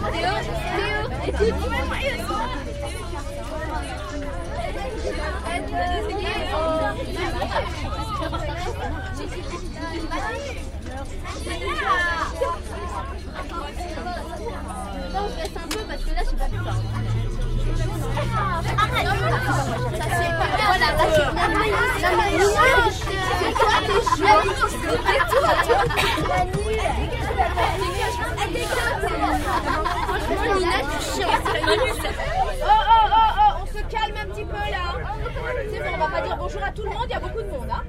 Non, je reste un peu parce que là, je suis pas plus fort. Voilà, là, c'est... Non, mais Nina, c'est toi, t'es chiant. C'est Oh, oh, oh, oh, on se calme un petit peu là. C'est bon, on va pas dire bonjour à tout le monde, il y a beaucoup de monde. Hein.